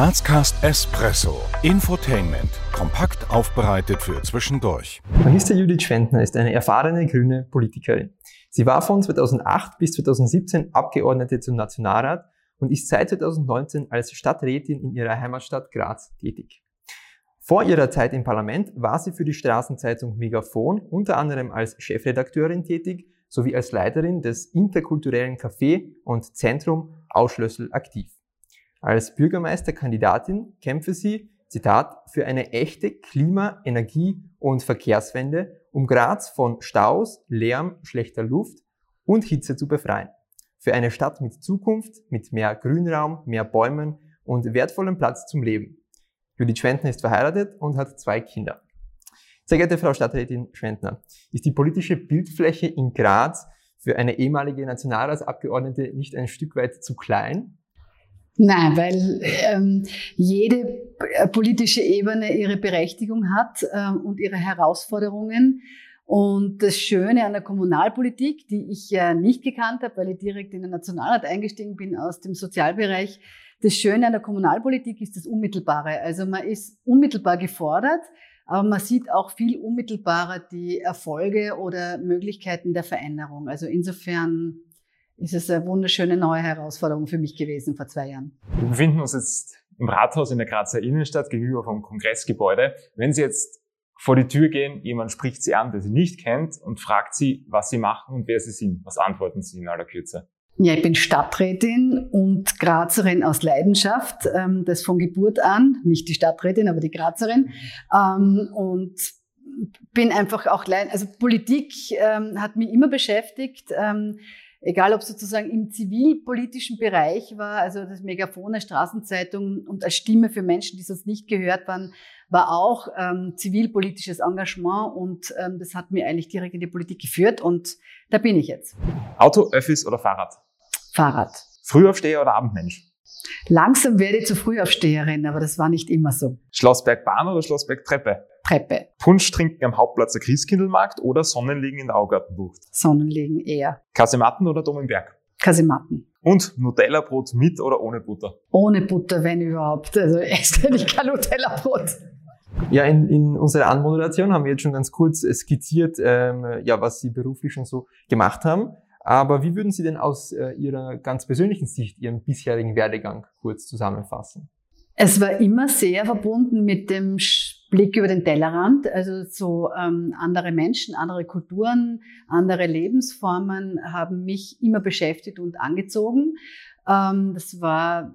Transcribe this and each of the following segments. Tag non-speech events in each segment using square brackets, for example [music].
Grazcast Espresso. Infotainment. Kompakt aufbereitet für zwischendurch. Magister Judith Schwentner ist eine erfahrene grüne Politikerin. Sie war von 2008 bis 2017 Abgeordnete zum Nationalrat und ist seit 2019 als Stadträtin in ihrer Heimatstadt Graz tätig. Vor ihrer Zeit im Parlament war sie für die Straßenzeitung Megafon unter anderem als Chefredakteurin tätig sowie als Leiterin des interkulturellen Café und Zentrum Ausschlössel aktiv. Als Bürgermeisterkandidatin kämpfe sie, Zitat, für eine echte Klima-, Energie- und Verkehrswende, um Graz von Staus, Lärm, schlechter Luft und Hitze zu befreien. Für eine Stadt mit Zukunft, mit mehr Grünraum, mehr Bäumen und wertvollem Platz zum Leben. Judith Schwentner ist verheiratet und hat zwei Kinder. Sehr geehrte Frau Stadträtin Schwentner, ist die politische Bildfläche in Graz für eine ehemalige Nationalratsabgeordnete nicht ein Stück weit zu klein? Nein, weil ähm, jede politische Ebene ihre Berechtigung hat ähm, und ihre Herausforderungen. Und das Schöne an der Kommunalpolitik, die ich ja nicht gekannt habe, weil ich direkt in den Nationalrat eingestiegen bin aus dem Sozialbereich, das Schöne an der Kommunalpolitik ist das Unmittelbare. Also man ist unmittelbar gefordert, aber man sieht auch viel unmittelbarer die Erfolge oder Möglichkeiten der Veränderung. Also insofern ist es eine wunderschöne neue Herausforderung für mich gewesen vor zwei Jahren. Wir befinden uns jetzt im Rathaus in der Grazer Innenstadt gegenüber vom Kongressgebäude. Wenn Sie jetzt vor die Tür gehen, jemand spricht Sie an, der Sie nicht kennt und fragt Sie, was Sie machen und wer Sie sind. Was antworten Sie in aller Kürze? Ja, ich bin Stadträtin und Grazerin aus Leidenschaft, ähm, das von Geburt an, nicht die Stadträtin, aber die Grazerin. Ähm, und bin einfach auch, also Politik ähm, hat mich immer beschäftigt, egal ob sozusagen im zivilpolitischen Bereich war, also das Megafon der Straßenzeitung und als Stimme für Menschen, die sonst nicht gehört waren, war auch ähm, zivilpolitisches Engagement und ähm, das hat mir eigentlich direkt in die Politik geführt und da bin ich jetzt. Auto, Öffis oder Fahrrad? Fahrrad. Frühaufsteher oder Abendmensch? Langsam werde ich zur Frühaufsteherin, aber das war nicht immer so. Schlossbergbahn oder Schlossbergtreppe? Treppe. Punsch trinken am Hauptplatz der Christkindlmarkt oder Sonnenliegen in der Augartenbucht? Sonnenliegen eher. Kasematten oder Dom im Berg? Kasematten. Und Nutella-Brot mit oder ohne Butter? Ohne Butter, wenn überhaupt. Also [laughs] esse ich kein Nutella-Brot. Ja, in, in unserer Anmoderation haben wir jetzt schon ganz kurz skizziert, ähm, ja, was Sie beruflich schon so gemacht haben. Aber wie würden Sie denn aus äh, Ihrer ganz persönlichen Sicht Ihren bisherigen Werdegang kurz zusammenfassen? Es war immer sehr verbunden mit dem Blick über den Tellerrand, also so ähm, andere Menschen, andere Kulturen, andere Lebensformen haben mich immer beschäftigt und angezogen. Ähm, das war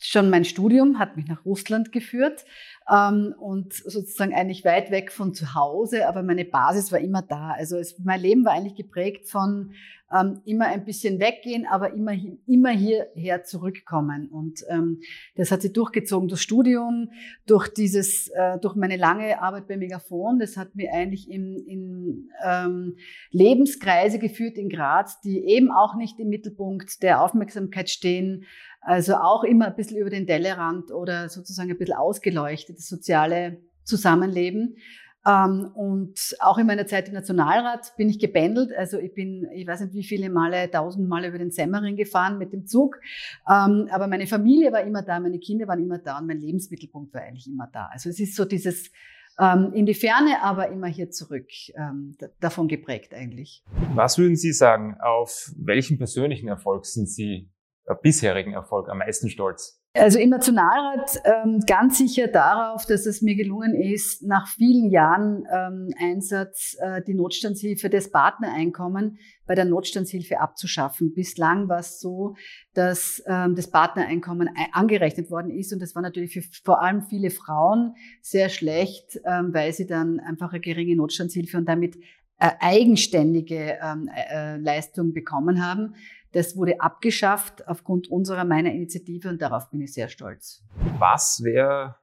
schon mein Studium, hat mich nach Russland geführt ähm, und sozusagen eigentlich weit weg von zu Hause, aber meine Basis war immer da. Also es, mein Leben war eigentlich geprägt von ähm, immer ein bisschen weggehen, aber immer, immer hierher zurückkommen. Und ähm, das hat sich durchgezogen durch Studium, durch dieses, äh, durch meine lange Arbeit bei Megafon. Das hat mir eigentlich in, in ähm, Lebenskreise geführt in Graz, die eben auch nicht im Mittelpunkt der Aufmerksamkeit stehen. Also auch immer ein bisschen über den Tellerrand oder sozusagen ein bisschen ausgeleuchtet das soziale Zusammenleben. Ähm, und auch in meiner Zeit im Nationalrat bin ich gebändelt. Also ich bin, ich weiß nicht wie viele Male, tausend Male über den Semmering gefahren mit dem Zug. Ähm, aber meine Familie war immer da, meine Kinder waren immer da und mein Lebensmittelpunkt war eigentlich immer da. Also es ist so dieses ähm, in die Ferne, aber immer hier zurück, davon geprägt eigentlich. Was würden Sie sagen, auf welchen persönlichen Erfolg sind Sie, bisherigen Erfolg am meisten stolz? Also im Nationalrat ähm, ganz sicher darauf, dass es mir gelungen ist, nach vielen Jahren ähm, Einsatz äh, die Notstandshilfe des Partnereinkommen bei der Notstandshilfe abzuschaffen. Bislang war es so, dass ähm, das Partnereinkommen angerechnet worden ist und das war natürlich für vor allem viele Frauen sehr schlecht, ähm, weil sie dann einfach eine geringe Notstandshilfe und damit äh, eigenständige ähm, äh, Leistung bekommen haben. Das wurde abgeschafft aufgrund unserer, meiner Initiative und darauf bin ich sehr stolz. Was wäre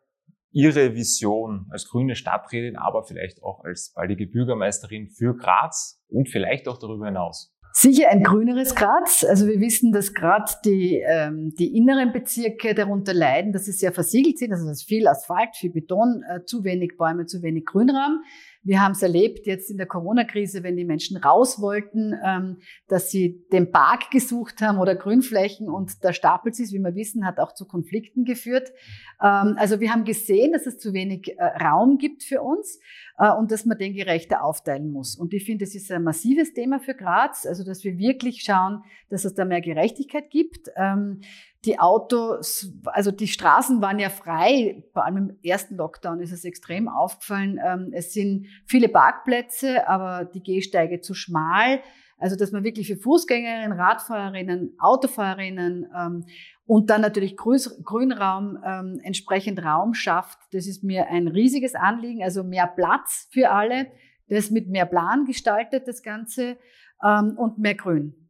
Ihre Vision als grüne Stadträtin, aber vielleicht auch als baldige Bürgermeisterin für Graz und vielleicht auch darüber hinaus? Sicher ein grüneres Graz. Also wir wissen, dass gerade die, ähm, die inneren Bezirke darunter leiden, dass sie sehr versiegelt sind. Also das ist viel Asphalt, viel Beton, äh, zu wenig Bäume, zu wenig Grünraum. Wir haben es erlebt jetzt in der Corona-Krise, wenn die Menschen raus wollten, ähm, dass sie den Park gesucht haben oder Grünflächen und da stapelt sich, wie wir wissen, hat auch zu Konflikten geführt. Ähm, also wir haben gesehen, dass es zu wenig äh, Raum gibt für uns äh, und dass man den gerechter aufteilen muss. Und ich finde, es ist ein massives Thema für Graz, also dass wir wirklich schauen, dass es da mehr Gerechtigkeit gibt. Ähm, die Autos, also die Straßen waren ja frei, vor allem im ersten Lockdown ist es extrem aufgefallen. Ähm, es sind viele Parkplätze, aber die Gehsteige zu schmal. Also dass man wirklich für Fußgängerinnen, Radfahrerinnen, Autofahrerinnen ähm, und dann natürlich Grünraum, ähm, entsprechend Raum schafft. Das ist mir ein riesiges Anliegen, also mehr Platz für alle, das mit mehr Plan gestaltet, das Ganze, und mehr Grün.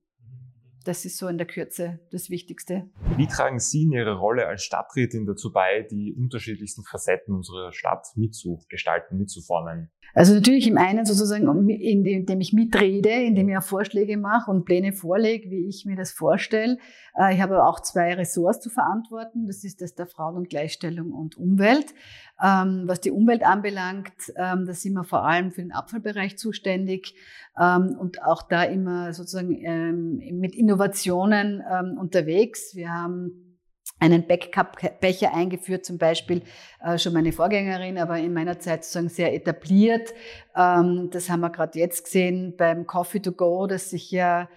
Das ist so in der Kürze das Wichtigste. Wie tragen Sie in Ihrer Rolle als Stadträtin dazu bei, die unterschiedlichsten Facetten unserer Stadt mitzugestalten, mitzuformen? Also natürlich im einen sozusagen, indem ich mitrede, indem ich auch Vorschläge mache und Pläne vorlege, wie ich mir das vorstelle. Äh, ich habe auch zwei Ressorts zu verantworten. Das ist das der Frauen- und Gleichstellung und Umwelt. Ähm, was die Umwelt anbelangt, ähm, da sind wir vor allem für den Abfallbereich zuständig ähm, und auch da immer sozusagen mit Innovationen unterwegs. Wir haben einen Backup-Becher eingeführt, zum Beispiel äh, schon meine Vorgängerin, aber in meiner Zeit sozusagen sehr etabliert. das haben wir gerade jetzt gesehen beim Coffee to Go, das sich ja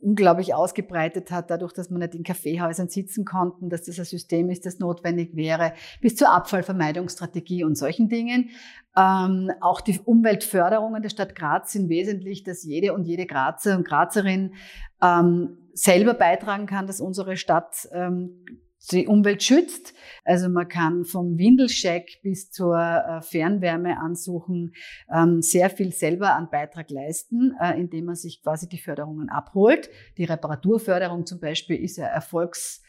unglaublich ausgebreitet hat, dadurch, dass man nicht in Kaffeehäusern sitzen konnten, dass das ein System ist, das notwendig wäre, bis zur Abfallvermeidungsstrategie und solchen Dingen. Ähm, auch die Umweltförderungen der Stadt Graz sind wesentlich, dass jede und jede Grazer und Grazerin ähm, selber beitragen kann, dass unsere Stadt ähm, die Umwelt schützt. Also man kann vom Windelcheck bis zur äh, Fernwärme ansuchen ähm, sehr viel selber an Beitrag leisten, äh, indem man sich quasi die Förderungen abholt. Die Reparaturförderung zum Beispiel ist ja Erfolgs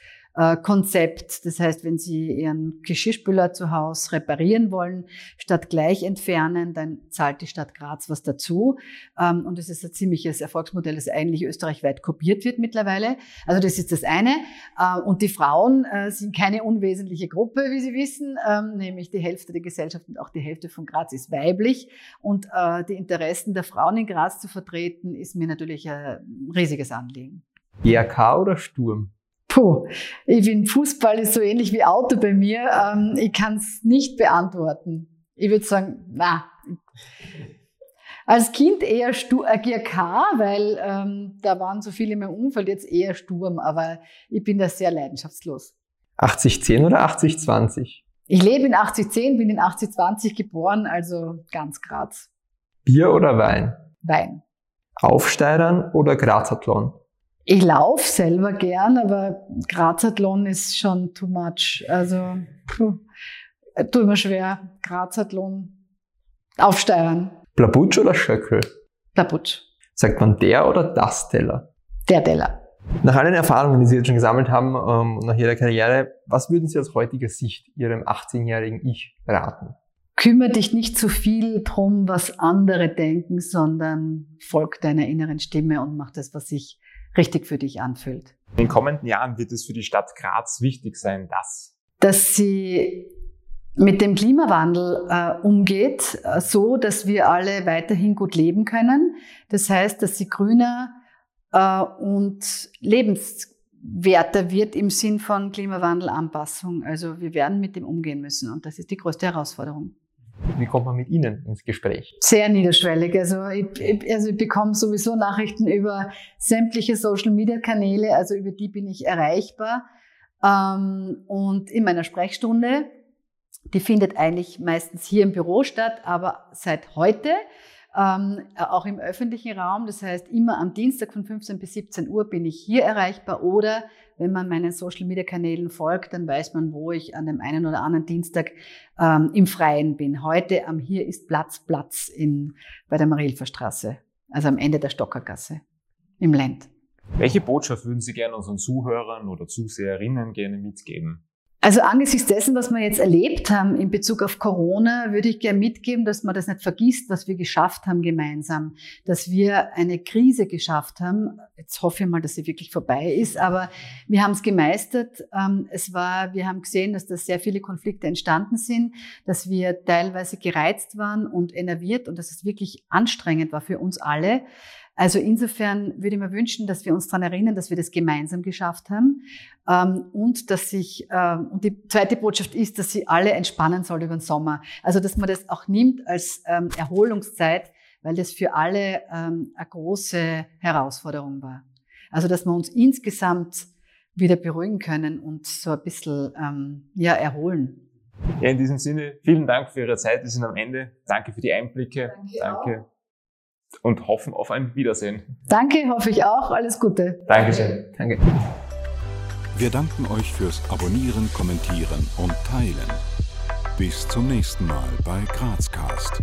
Konzept. Das heißt, wenn Sie Ihren Geschirrspüler zu Hause reparieren wollen, statt gleich entfernen, dann zahlt die Stadt Graz was dazu. Ähm, und das ist ein ziemliches Erfolgsmodell, das eigentlich österreichweit kopiert wird mittlerweile. Also das ist das eine. Äh, und die Frauen äh, sind keine unwesentliche Gruppe, wie Sie wissen, ähm, nämlich die Hälfte der Gesellschaft und auch die Hälfte von Graz ist weiblich. Und die Interessen der Frauen in Graz zu vertreten, ist mir natürlich ein riesiges Anliegen. GRK oder Sturm? Puh, ich bin Fußball ist so ähnlich wie Auto bei mir. Ähm, ich kann es nicht beantworten. Ich würde sagen, na. Als Kind eher äh, GRK, weil ähm, da waren so viele in meinem Umfeld, jetzt eher Sturm, aber ich bin da sehr leidenschaftslos. 80-10 oder 80-20? Ich lebe in 80-10, bin in 80-20 geboren, also ganz Graz. Bier oder Wein? Wein. Aufsteigern oder Grazathlon? Ich laufe selber gern, aber Grazathlon ist schon too much. Also, puh, tut mir schwer. Grazathlon. Aufsteuern. Blabutsch oder Schöckel? Blabutsch. Sagt man der oder das Teller? Der Teller. Nach allen Erfahrungen, die Sie jetzt schon gesammelt haben, ähm, nach Ihrer Karriere, was würden Sie aus heutiger Sicht Ihrem 18-jährigen Ich raten? Kümmere dich nicht zu viel drum, was andere denken, sondern folg deiner inneren Stimme und mach das, was sich richtig für dich anfühlt. In den kommenden Jahren wird es für die Stadt Graz wichtig sein, dass dass sie mit dem Klimawandel äh, umgeht, äh, so dass wir alle weiterhin gut leben können. Das heißt, dass sie grüner äh, und lebenswerter wird im Sinn von Klimawandelanpassung. Also wir werden mit dem umgehen müssen und das ist die größte Herausforderung. Wie kommt man mit Ihnen ins Gespräch? Sehr niederschwellig. Also ich, also ich bekomme sowieso Nachrichten über sämtliche Social-Media-Kanäle, also über die bin ich erreichbar. Ähm, und in meiner Sprechstunde, die findet eigentlich meistens hier im Büro statt, aber seit heute ähm, auch im öffentlichen Raum. Das heißt, immer am Dienstag von 15 bis 17 Uhr bin ich hier erreichbar oder wenn man meinen Social-Media-Kanälen folgt, dann weiß man, wo ich an dem einen oder anderen Dienstag ähm, im Freien bin. Heute am Hier ist Platz, Platz in, bei der Marilfer Straße, also am Ende der Stockergasse im Land. Welche Botschaft würden Sie gerne unseren Zuhörern oder Zuseherinnen gerne mitgeben? Also angesichts dessen, was wir jetzt erlebt haben in Bezug auf Corona, würde ich gerne mitgeben, dass man das nicht vergisst, was wir geschafft haben gemeinsam. Dass wir eine Krise geschafft haben. Jetzt hoffe ich mal, dass sie wirklich vorbei ist, aber wir haben es gemeistert. Ähm, es war, wir haben gesehen, dass da sehr viele Konflikte entstanden sind, dass wir teilweise gereizt waren und enerviert und dass es wirklich anstrengend war für uns alle. Also insofern würde ich mir wünschen, dass wir uns daran erinnern, dass wir das gemeinsam geschafft haben ähm, und dass sich ähm, und die zweite Botschaft ist, dass sie alle entspannen soll über den Sommer. Also dass man das auch nimmt als ähm, Erholungszeit, weil das für alle eine große Herausforderung war. Also dass wir uns insgesamt wieder beruhigen können und so ein bisschen ja, erholen. Ja, in diesem Sinne, vielen Dank für Ihre Zeit. Wir sind am Ende. Danke für die Einblicke. Danke. Danke und hoffen auf ein Wiedersehen. Danke, hoffe ich auch. Alles Gute. Dankeschön. Danke. Wir danken euch fürs Abonnieren, Kommentieren und Teilen. Bis zum nächsten Mal bei Grazcast.